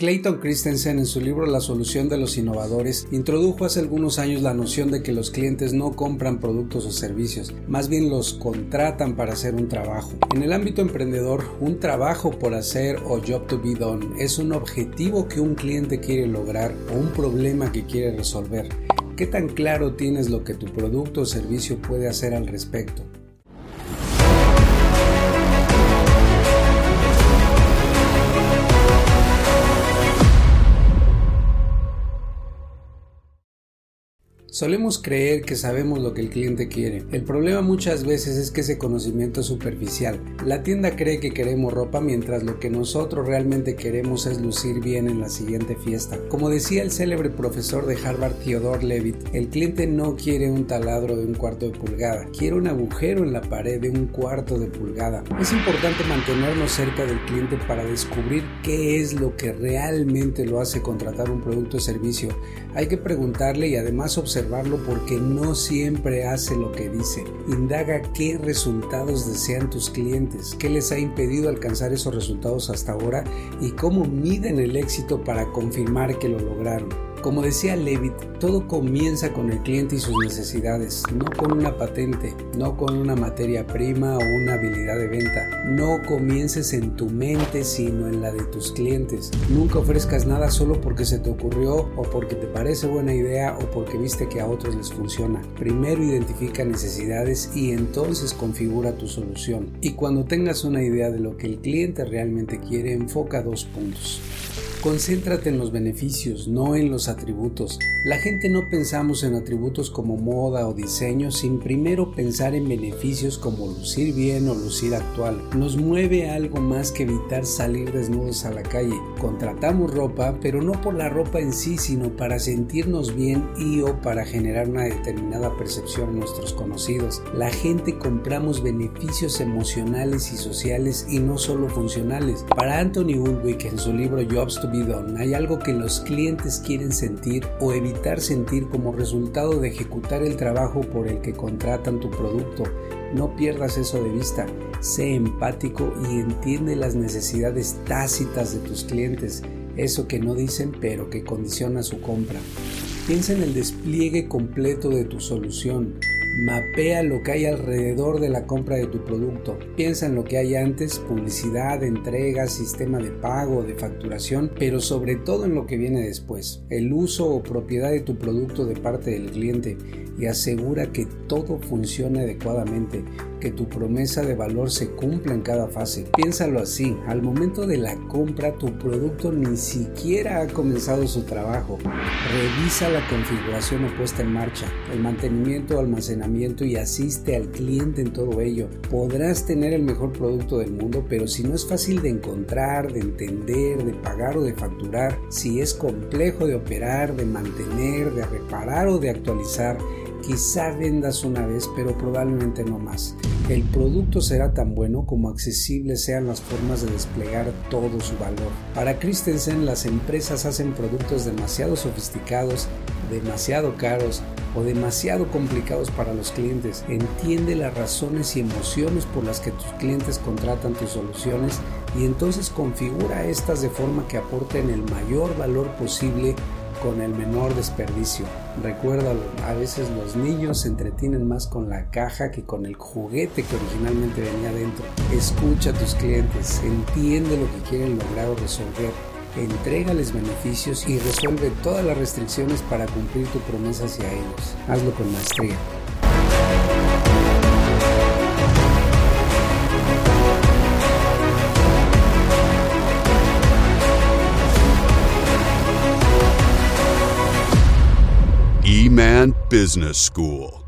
Clayton Christensen en su libro La solución de los innovadores introdujo hace algunos años la noción de que los clientes no compran productos o servicios, más bien los contratan para hacer un trabajo. En el ámbito emprendedor, un trabajo por hacer o job to be done es un objetivo que un cliente quiere lograr o un problema que quiere resolver. ¿Qué tan claro tienes lo que tu producto o servicio puede hacer al respecto? Solemos creer que sabemos lo que el cliente quiere. El problema muchas veces es que ese conocimiento es superficial. La tienda cree que queremos ropa mientras lo que nosotros realmente queremos es lucir bien en la siguiente fiesta. Como decía el célebre profesor de Harvard Theodore Levitt, el cliente no quiere un taladro de un cuarto de pulgada, quiere un agujero en la pared de un cuarto de pulgada. Es importante mantenernos cerca del cliente para descubrir qué es lo que realmente lo hace contratar un producto o servicio. Hay que preguntarle y además observar porque no siempre hace lo que dice. Indaga qué resultados desean tus clientes, qué les ha impedido alcanzar esos resultados hasta ahora y cómo miden el éxito para confirmar que lo lograron. Como decía Levitt, todo comienza con el cliente y sus necesidades, no con una patente, no con una materia prima o una habilidad de venta. No comiences en tu mente, sino en la de tus clientes. Nunca ofrezcas nada solo porque se te ocurrió o porque te parece buena idea o porque viste que a otros les funciona. Primero identifica necesidades y entonces configura tu solución. Y cuando tengas una idea de lo que el cliente realmente quiere, enfoca dos puntos. Concéntrate en los beneficios, no en los atributos. La gente no pensamos en atributos como moda o diseño sin primero pensar en beneficios como lucir bien o lucir actual. Nos mueve algo más que evitar salir desnudos a la calle. Contratamos ropa, pero no por la ropa en sí, sino para sentirnos bien y o para generar una determinada percepción en nuestros conocidos. La gente compramos beneficios emocionales y sociales y no solo funcionales. Para Anthony Ulrich en su libro Jobs to hay algo que los clientes quieren sentir o evitar sentir como resultado de ejecutar el trabajo por el que contratan tu producto. No pierdas eso de vista. Sé empático y entiende las necesidades tácitas de tus clientes, eso que no dicen pero que condiciona su compra. Piensa en el despliegue completo de tu solución Mapea lo que hay alrededor de la compra de tu producto. Piensa en lo que hay antes, publicidad, entrega, sistema de pago, de facturación, pero sobre todo en lo que viene después, el uso o propiedad de tu producto de parte del cliente y asegura que todo funcione adecuadamente, que tu promesa de valor se cumpla en cada fase. Piénsalo así, al momento de la compra tu producto ni siquiera ha comenzado su trabajo. Revisa la configuración o puesta en marcha, el mantenimiento, almacenamiento y asiste al cliente en todo ello. Podrás tener el mejor producto del mundo, pero si no es fácil de encontrar, de entender, de pagar o de facturar, si es complejo de operar, de mantener, de reparar o de actualizar, Quizá vendas una vez, pero probablemente no más. El producto será tan bueno como accesibles sean las formas de desplegar todo su valor. Para Christensen, las empresas hacen productos demasiado sofisticados, demasiado caros o demasiado complicados para los clientes. Entiende las razones y emociones por las que tus clientes contratan tus soluciones y entonces configura estas de forma que aporten el mayor valor posible con el menor desperdicio. Recuérdalo, a veces los niños se entretienen más con la caja que con el juguete que originalmente venía dentro. Escucha a tus clientes, entiende lo que quieren lograr o resolver, entrégales beneficios y resuelve todas las restricciones para cumplir tu promesa hacia ellos. Hazlo con maestría. E-Man Business School.